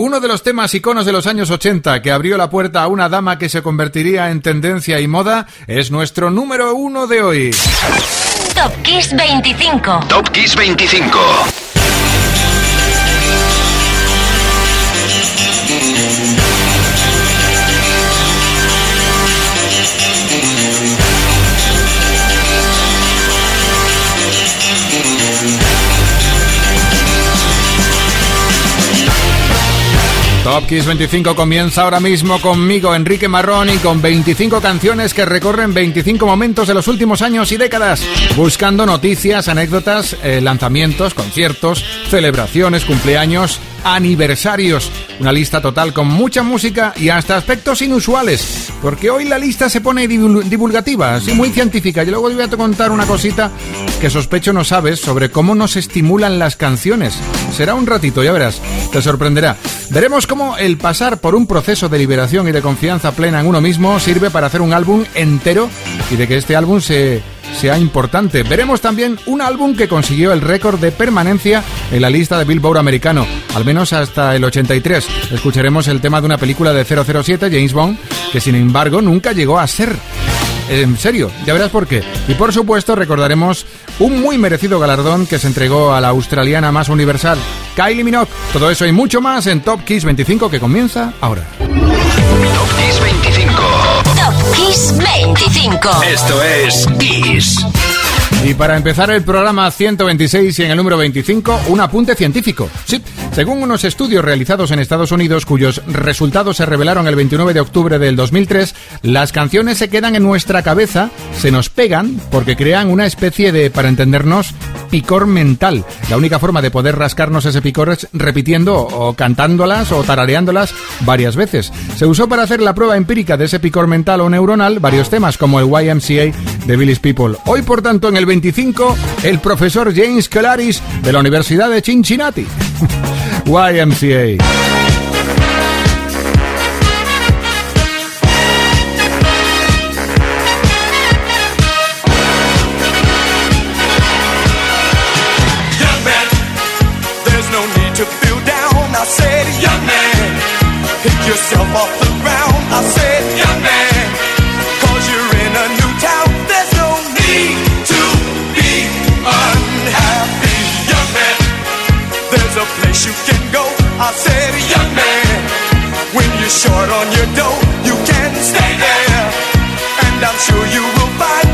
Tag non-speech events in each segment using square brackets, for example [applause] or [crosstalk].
Uno de los temas iconos de los años 80 que abrió la puerta a una dama que se convertiría en tendencia y moda es nuestro número uno de hoy. Top Kiss 25. Top Kiss 25. Top Kiss 25 comienza ahora mismo conmigo, Enrique Marrón, y con 25 canciones que recorren 25 momentos de los últimos años y décadas, buscando noticias, anécdotas, eh, lanzamientos, conciertos, celebraciones, cumpleaños, aniversarios. Una lista total con mucha música y hasta aspectos inusuales, porque hoy la lista se pone divulgativa, así muy científica. Y luego te voy a contar una cosita que sospecho no sabes sobre cómo nos estimulan las canciones. Será un ratito, ya verás, te sorprenderá. Veremos cómo el pasar por un proceso de liberación y de confianza plena en uno mismo sirve para hacer un álbum entero y de que este álbum se sea importante. Veremos también un álbum que consiguió el récord de permanencia en la lista de Billboard americano, al menos hasta el 83. Escucharemos el tema de una película de 007, James Bond, que sin embargo nunca llegó a ser. En serio, ya verás por qué. Y por supuesto recordaremos un muy merecido galardón que se entregó a la australiana más universal, Kylie Minogue. Todo eso y mucho más en Top Kiss 25 que comienza ahora. Top Kiss 25. Top Kiss 25. Esto es Kiss. Y para empezar el programa 126 y en el número 25, un apunte científico. Sí, según unos estudios realizados en Estados Unidos cuyos resultados se revelaron el 29 de octubre del 2003, las canciones se quedan en nuestra cabeza, se nos pegan porque crean una especie de, para entendernos, picor mental. La única forma de poder rascarnos ese picor es repitiendo o cantándolas o tarareándolas varias veces. Se usó para hacer la prueba empírica de ese picor mental o neuronal varios temas como el YMCA de Billy's People. Hoy, por tanto, en el 25, el profesor James Calaris de la Universidad de Cincinnati. [laughs] YMCA. Off the ground. I said, young man, cause you're in a new town. There's no need to be unhappy. Young man, there's a place you can go. I said, young man, when you're short on your dough, you can stay there. And I'm sure you will find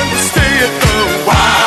understand the why.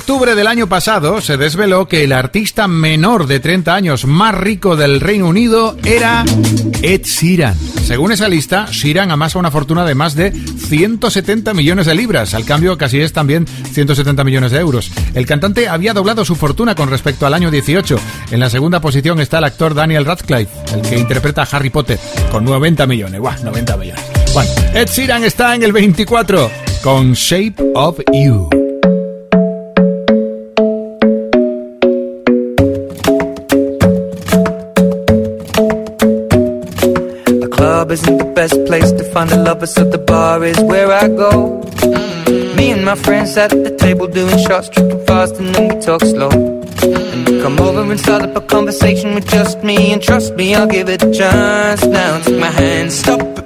Octubre del año pasado se desveló que el artista menor de 30 años más rico del Reino Unido era Ed Sheeran. Según esa lista, Sheeran amasa una fortuna de más de 170 millones de libras. Al cambio, casi es también 170 millones de euros. El cantante había doblado su fortuna con respecto al año 18. En la segunda posición está el actor Daniel Radcliffe, el que interpreta a Harry Potter, con 90 millones. ¡Guau! 90 millones. Bueno, Ed Sheeran está en el 24 con Shape of You. To find a lover, so the bar is where I go. Me and my friends at the table doing shots, tripping fast, and then we talk slow. And you come over and start up a conversation with just me, and trust me, I'll give it a chance. Now take my hand, stop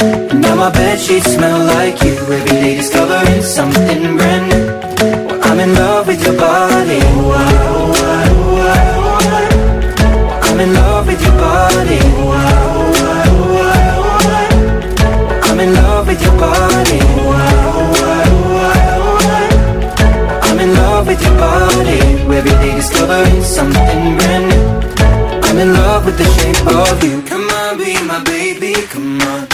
Now my bed sheets smell like you. Every day discovering something brand new. Well, I'm in love with your body. I'm in love with your body. I'm in love with your body. I'm in love with your body. Every day discovering something brand new. I'm in love with the shape of you. Come on. Be my baby, come on.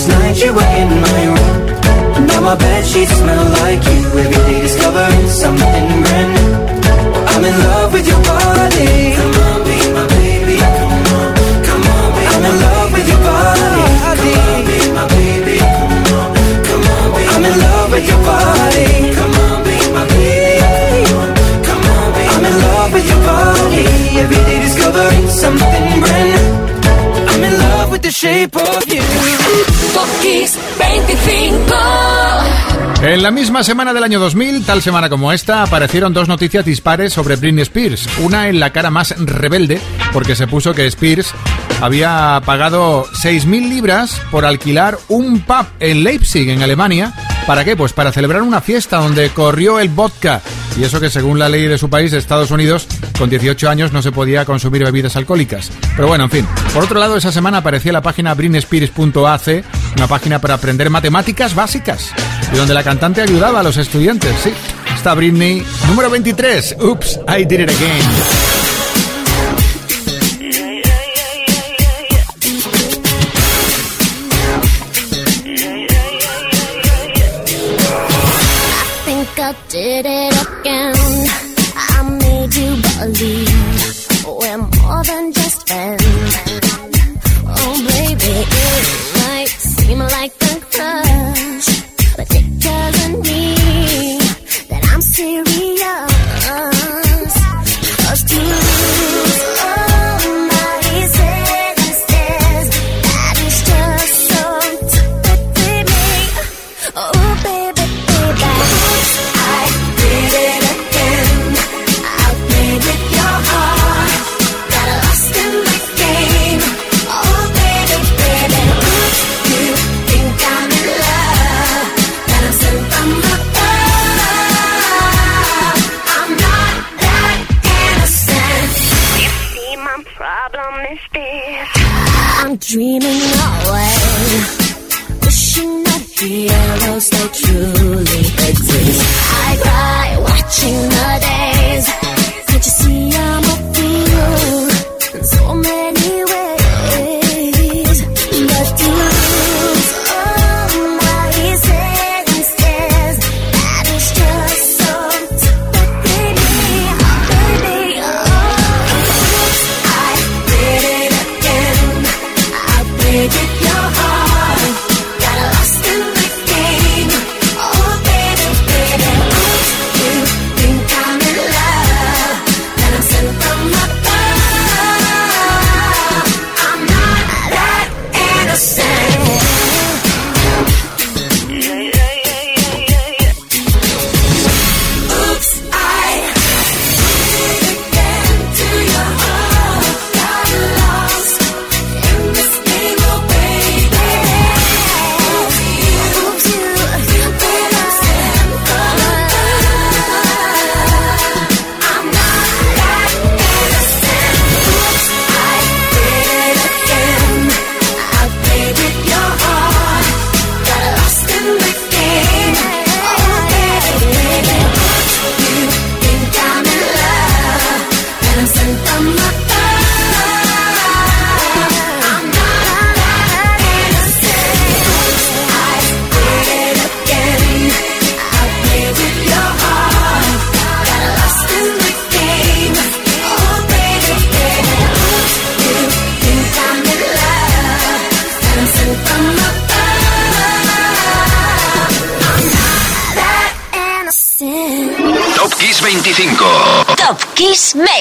Last night you were in my room. Now my bed sheets smell like you. Every day discovering something brand new. I'm in love with your body. Come on, be my baby. Come on, come on, be I'm in love with your body. Come on, be my baby. Come on, come on, be I'm in love with your body. Come on, be my baby. Come on, come on, be I'm in love with your body. Every day discovering something the shape of you. Top Kiss 25. En la misma semana del año 2000, tal semana como esta, aparecieron dos noticias dispares sobre Britney Spears. Una en la cara más rebelde, porque se puso que Spears había pagado 6.000 libras por alquilar un pub en Leipzig, en Alemania. ¿Para qué? Pues para celebrar una fiesta donde corrió el vodka. Y eso que según la ley de su país, Estados Unidos, con 18 años no se podía consumir bebidas alcohólicas. Pero bueno, en fin. Por otro lado, esa semana aparecía la página britneyspears.ac, una página para aprender matemáticas básicas, y donde la cantante ayudaba a los estudiantes, sí. Está Britney, número 23. Oops, I did it again. I did it again. I made you believe we're more than just friends. Oh, baby, it might seem like a crush, but it doesn't mean that I'm serious.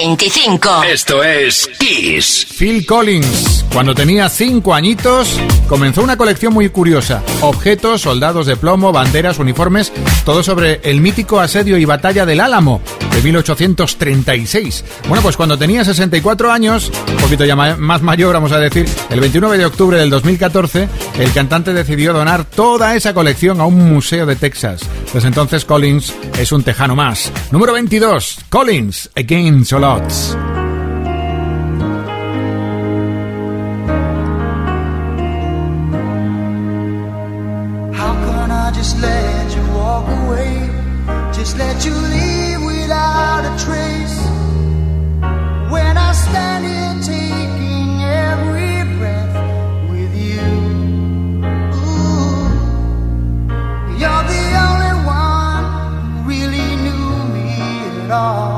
25. Esto es Kiss. Phil Collins, cuando tenía 5 añitos, comenzó una colección muy curiosa. Objetos, soldados de plomo, banderas, uniformes, todo sobre el mítico asedio y batalla del Álamo. De 1836. Bueno, pues cuando tenía 64 años, un poquito ya más mayor, vamos a decir, el 29 de octubre del 2014, el cantante decidió donar toda esa colección a un museo de Texas. Pues entonces Collins es un tejano más. Número 22, Collins, Against All Odds. on.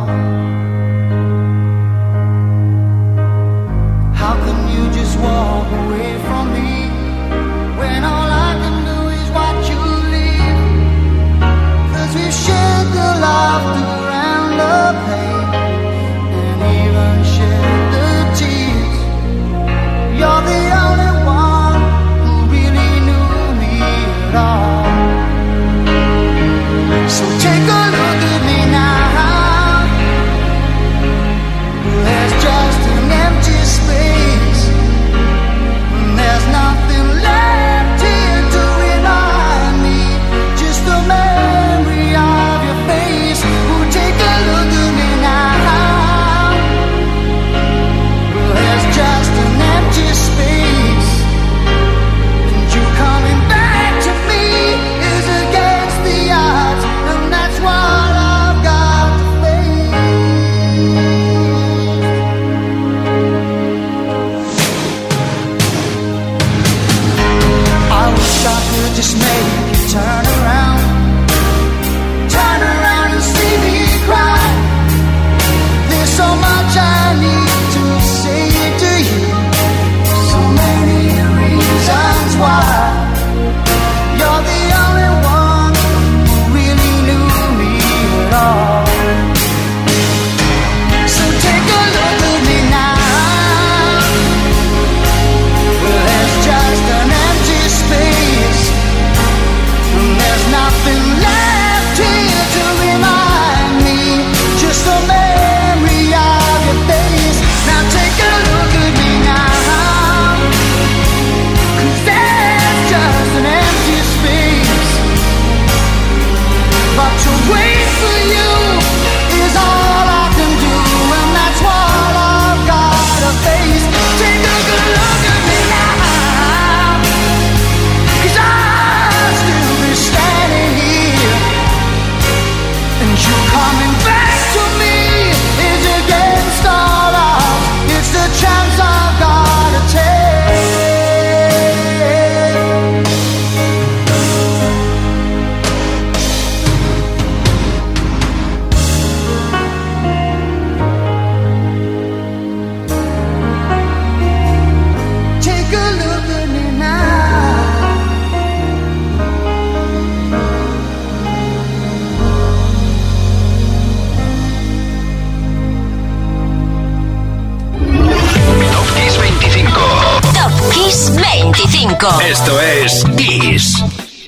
nothing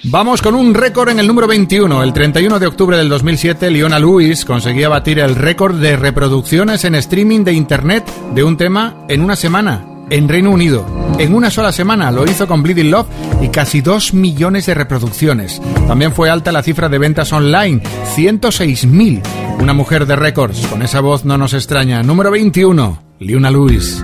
Vamos con un récord en el número 21. El 31 de octubre del 2007, Leona Lewis conseguía batir el récord de reproducciones en streaming de Internet de un tema en una semana en Reino Unido. En una sola semana lo hizo con Bleeding Love y casi 2 millones de reproducciones. También fue alta la cifra de ventas online, 106.000. Una mujer de récords, con esa voz no nos extraña. Número 21, Leona Lewis.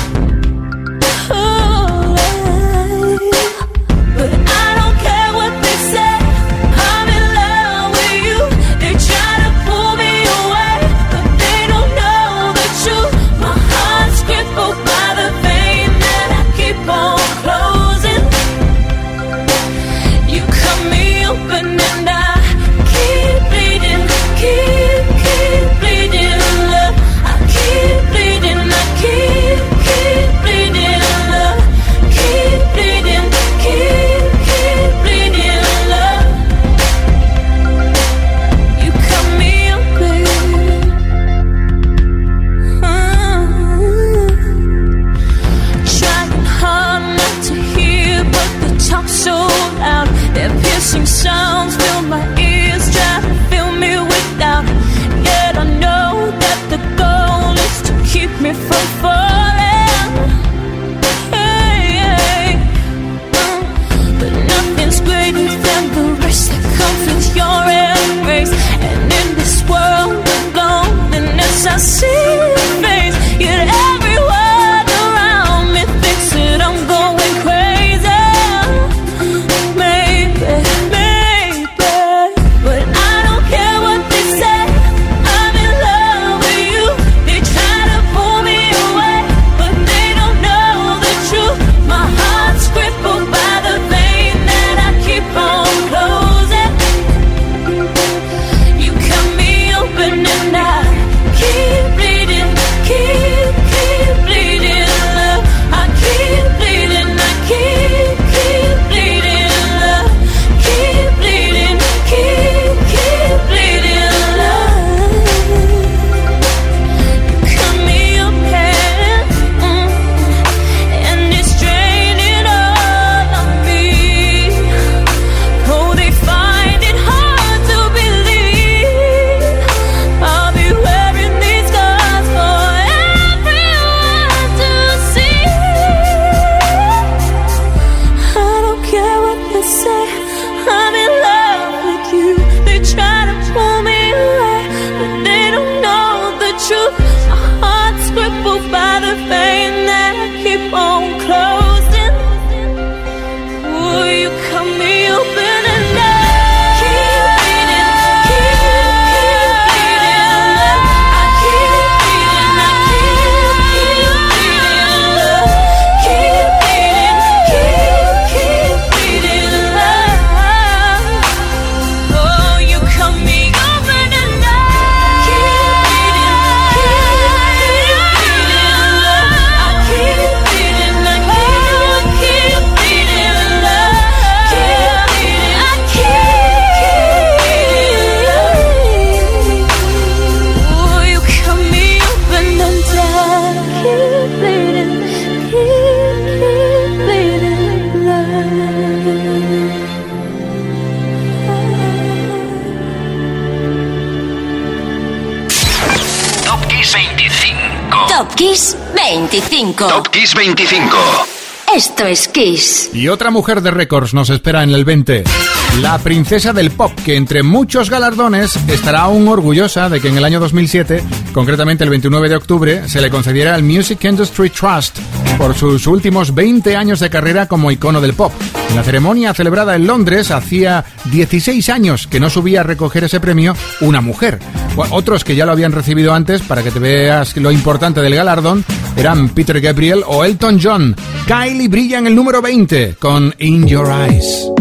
25. Top Kiss 25. Esto es Kiss. Y otra mujer de récords nos espera en el 20. La princesa del pop, que entre muchos galardones estará aún orgullosa de que en el año 2007, concretamente el 29 de octubre, se le concediera el Music Industry Trust por sus últimos 20 años de carrera como icono del pop. En la ceremonia celebrada en Londres hacía 16 años que no subía a recoger ese premio una mujer. Otros que ya lo habían recibido antes, para que te veas lo importante del galardón, eran Peter Gabriel o Elton John. Kylie brilla en el número 20 con In Your Eyes.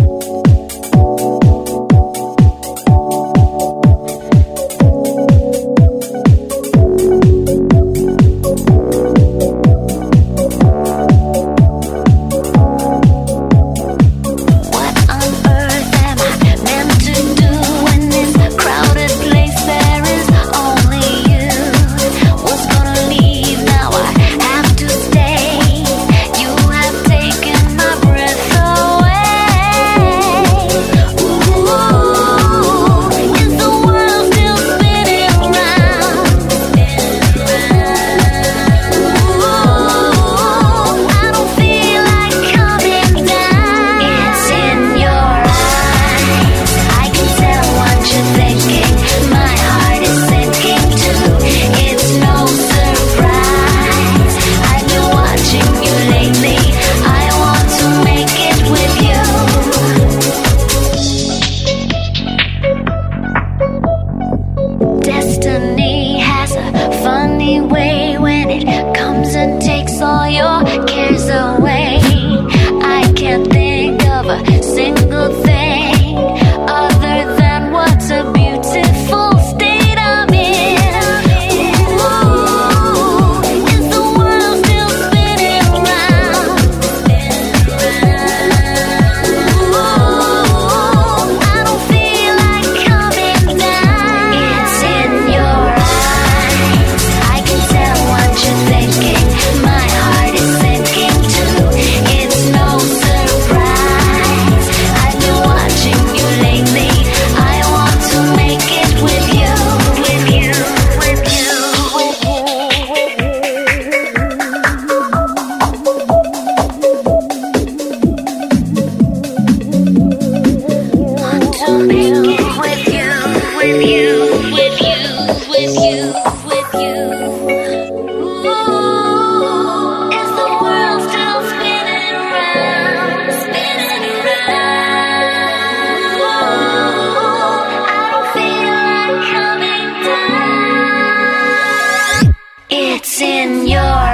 It's in your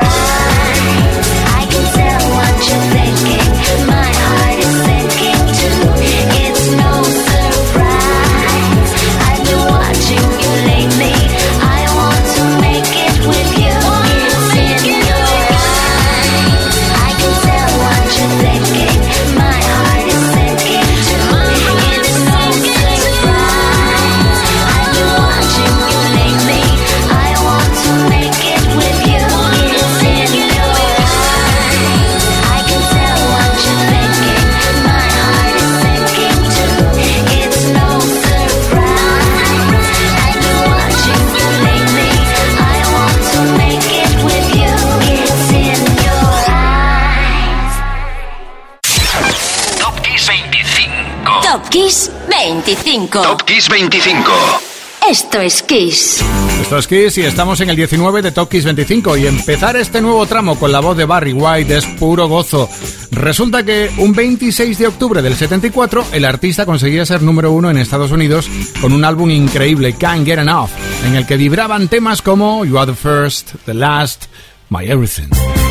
Top Kiss 25. Esto es Kiss. Esto es Kiss y estamos en el 19 de Top Kiss 25 y empezar este nuevo tramo con la voz de Barry White es puro gozo. Resulta que un 26 de octubre del 74 el artista conseguía ser número uno en Estados Unidos con un álbum increíble, Can't Get Enough, en el que vibraban temas como You Are the First, The Last, My Everything.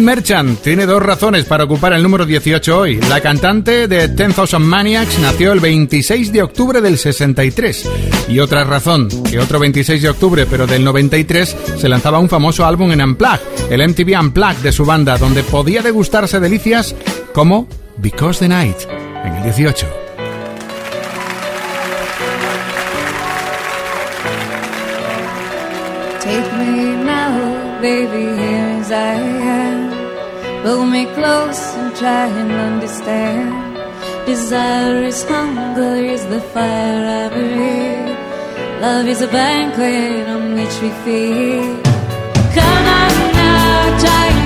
Merchant tiene dos razones para ocupar el número 18 hoy. La cantante de 10,000 Maniacs nació el 26 de octubre del 63. Y otra razón, que otro 26 de octubre, pero del 93, se lanzaba un famoso álbum en Unplugged, el MTV Unplugged de su banda, donde podía degustarse delicias como Because the Night, en el 18. Take me now, baby. here as I am. Pull me close and try and understand. Desire is hunger, is the fire I breathe. Love is a banquet on which we feed. Come on now, try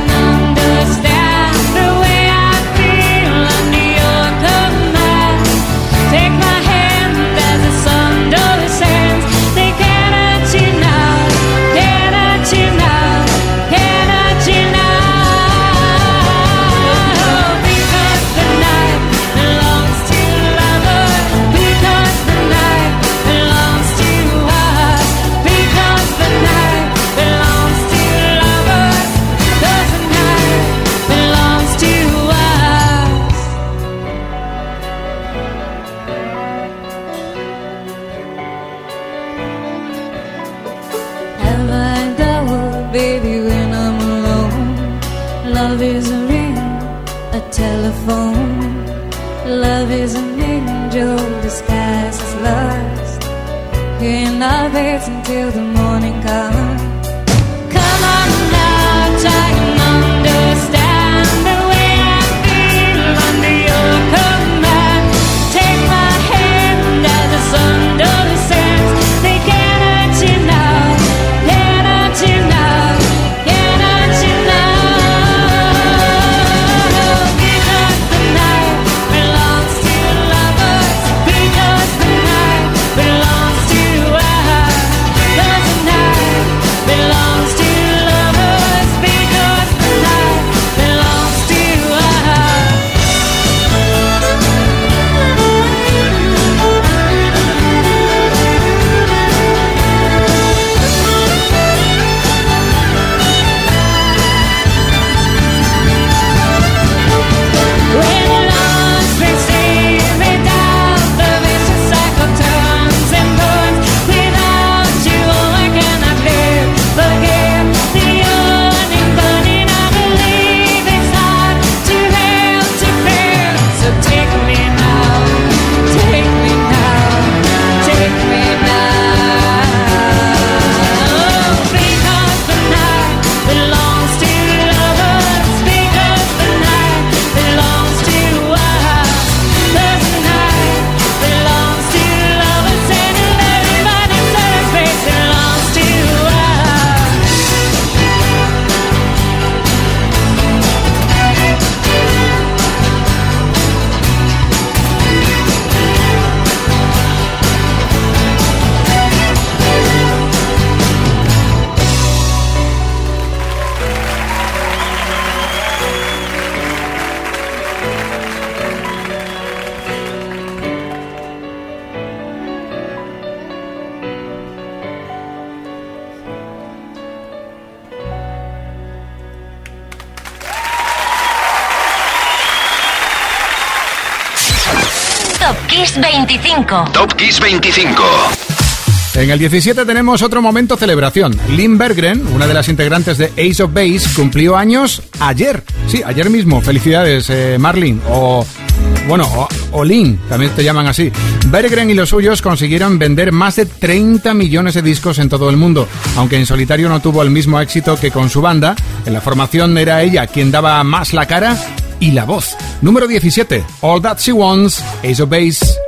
until the morning 25. Top Kiss 25. En el 17 tenemos otro momento celebración. Lynn Berggren, una de las integrantes de Ace of Base, cumplió años ayer. Sí, ayer mismo. Felicidades, eh, Marlin. O, bueno, o, Lynn, también te llaman así. Berggren y los suyos consiguieron vender más de 30 millones de discos en todo el mundo. Aunque en solitario no tuvo el mismo éxito que con su banda, en la formación era ella quien daba más la cara y la voz. Número 17, All That She Wants, Ace of Base.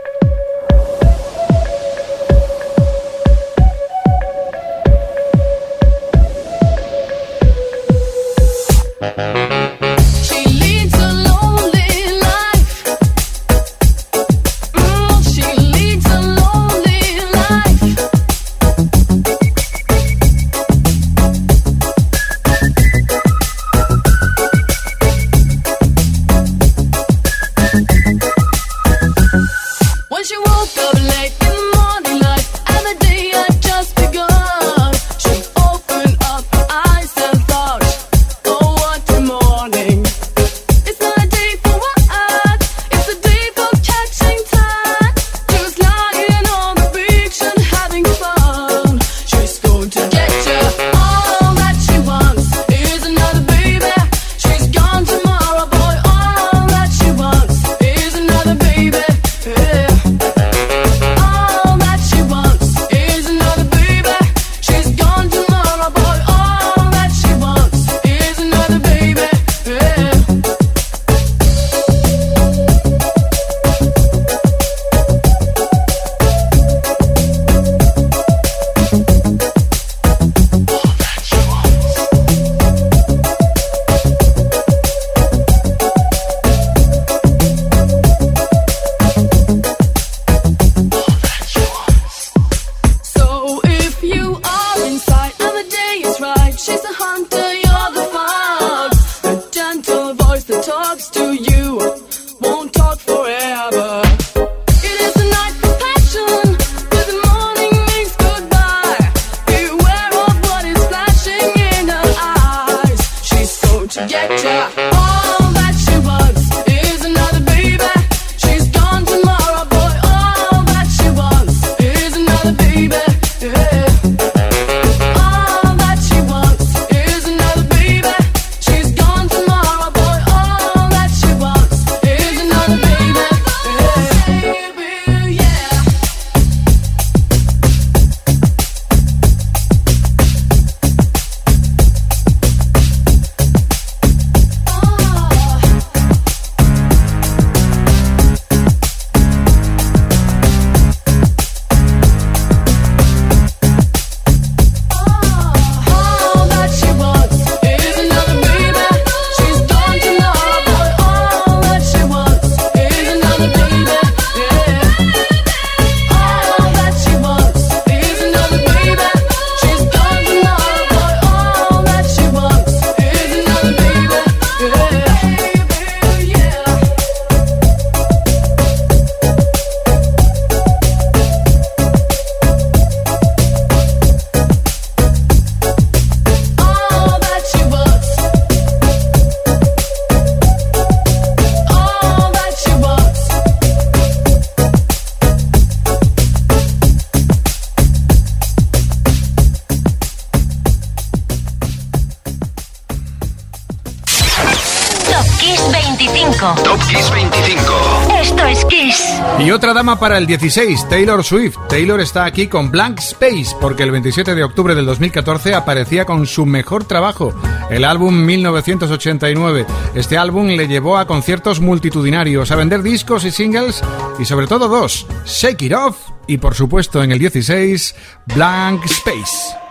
Dama para el 16, Taylor Swift. Taylor está aquí con Blank Space porque el 27 de octubre del 2014 aparecía con su mejor trabajo, el álbum 1989. Este álbum le llevó a conciertos multitudinarios, a vender discos y singles y sobre todo dos, Shake It Off y por supuesto en el 16, Blank Space.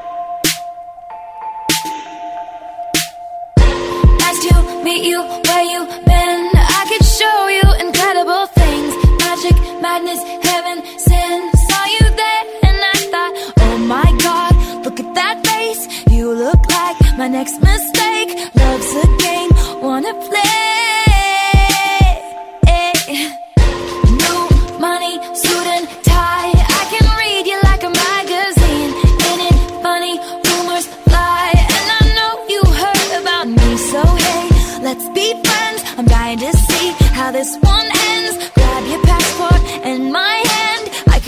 Madness, heaven, sin. Saw you there and I thought, oh my god, look at that face. You look like my next mistake. Love's a game, wanna play.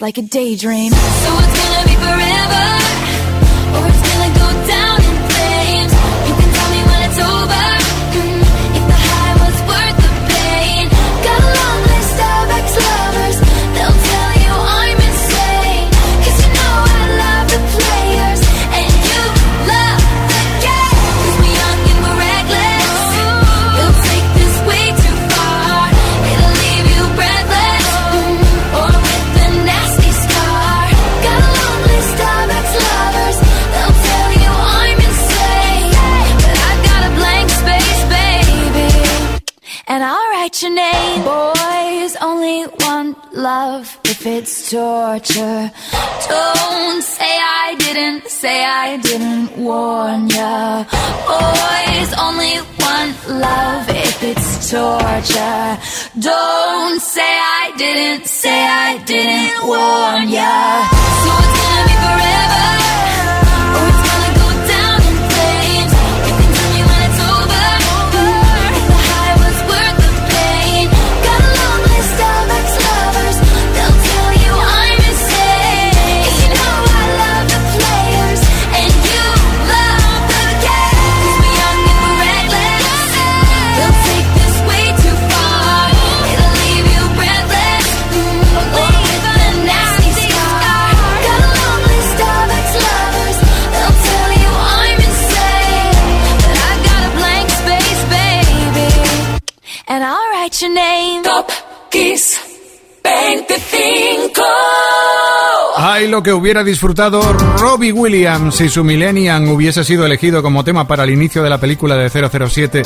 like a daydream. your name? Boys, only want love if it's torture. Don't say I didn't, say I didn't warn ya. Boys, only want love if it's torture. Don't say I didn't, say I didn't warn ya. So it's gonna be forever. lo que hubiera disfrutado Robbie Williams si su Millennium hubiese sido elegido como tema para el inicio de la película de 007.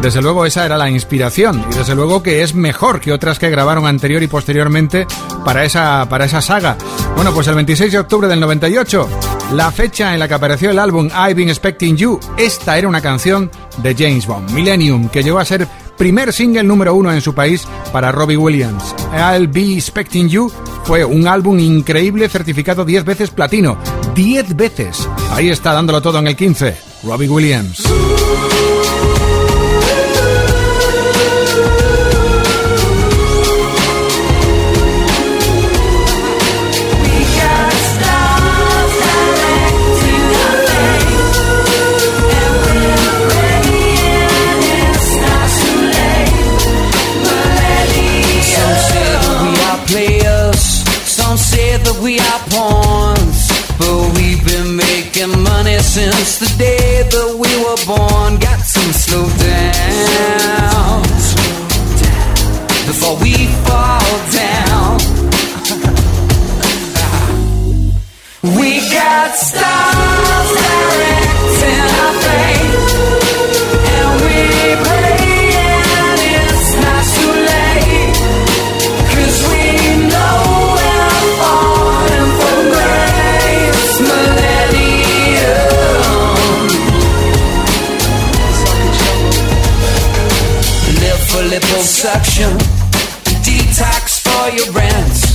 Desde luego esa era la inspiración y desde luego que es mejor que otras que grabaron anterior y posteriormente para esa, para esa saga. Bueno, pues el 26 de octubre del 98, la fecha en la que apareció el álbum I've Been Expecting You, esta era una canción de James Bond, Millennium, que llegó a ser primer single número uno en su país para Robbie Williams. I'll Be Expecting You fue un álbum increíble certificado 10 veces platino. 10 veces. Ahí está dándolo todo en el 15. Robbie Williams. Since the day that we were born, got some slow down before we fall down. [laughs] we got stuck. liposuction, detox for your rents,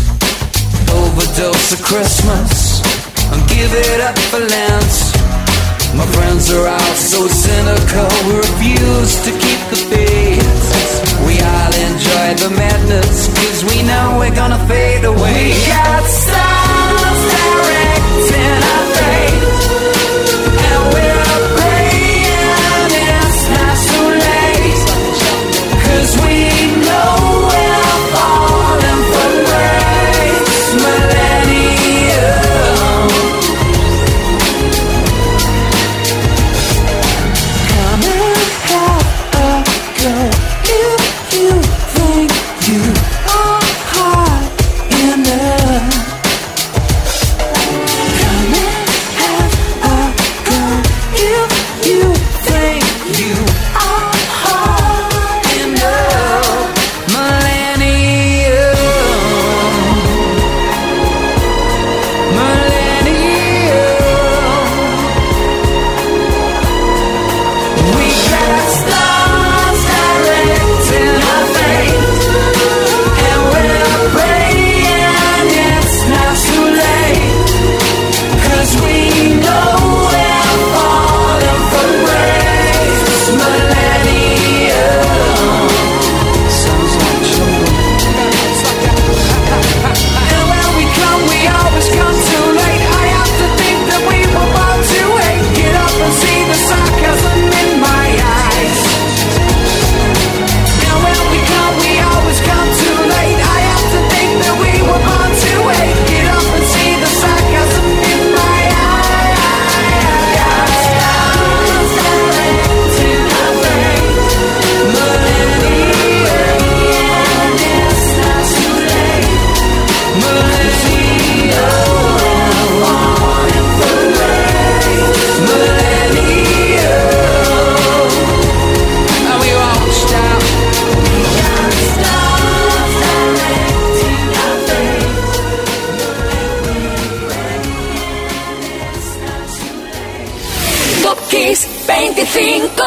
overdose of Christmas, and give it up for Lance. My friends are all so cynical, we refuse to keep the faith. We all enjoy the madness, cause we know we're gonna fade away. We got stars directing our 25.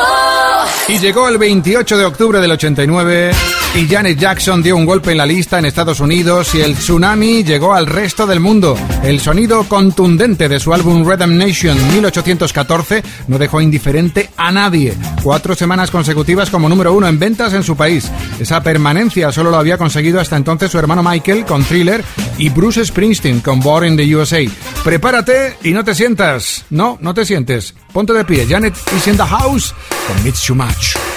Y llegó el 28 de octubre del 89 y Janet Jackson dio un golpe en la lista en Estados Unidos y el tsunami llegó al resto del mundo. El sonido contundente de su álbum Rhythm Nation 1814 no dejó indiferente a nadie. Cuatro semanas consecutivas como número uno en ventas en su país. Esa permanencia solo lo había conseguido hasta entonces su hermano Michael con Thriller y Bruce Springsteen con Born in the USA. Prepárate y no te sientas. No, no te sientes. Ponte de pie. Janet is in the house con Too Much.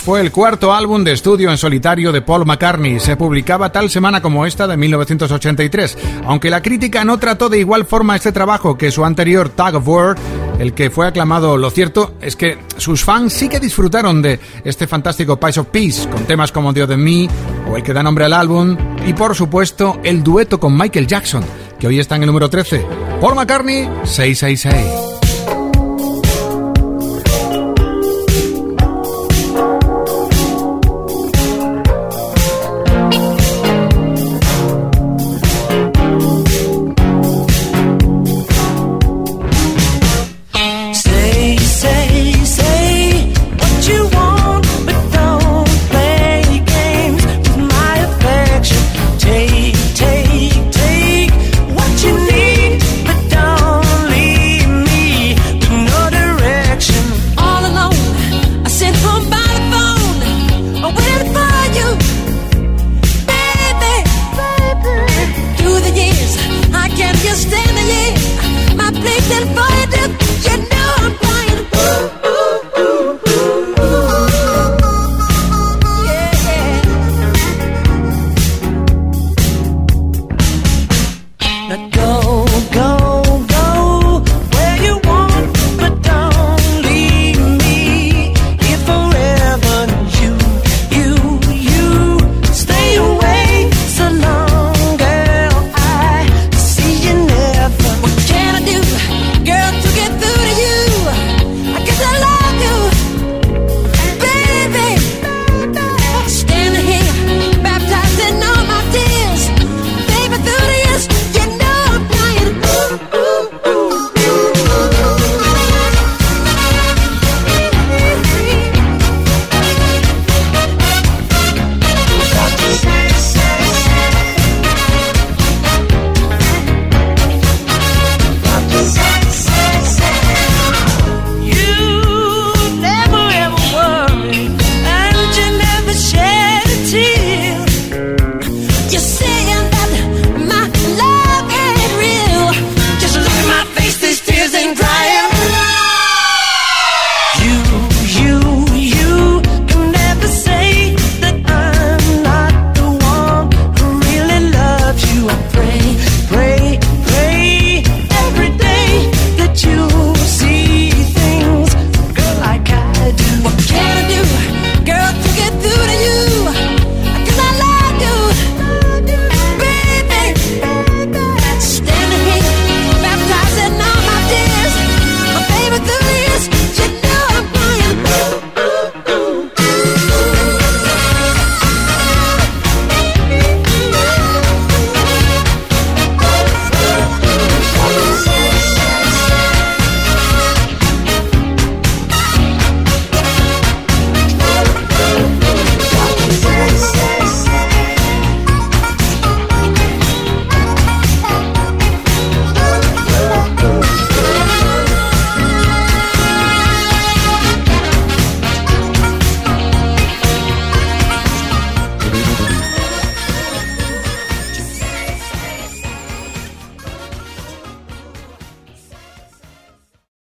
Fue el cuarto álbum de estudio en solitario de Paul McCartney. Se publicaba tal semana como esta de 1983, aunque la crítica no trató de igual forma este trabajo que su anterior Tag of War, el que fue aclamado. Lo cierto es que sus fans sí que disfrutaron de este fantástico Pipes of Peace, con temas como The de Me o el que da nombre al álbum, y por supuesto el dueto con Michael Jackson, que hoy está en el número 13. Paul McCartney, 666.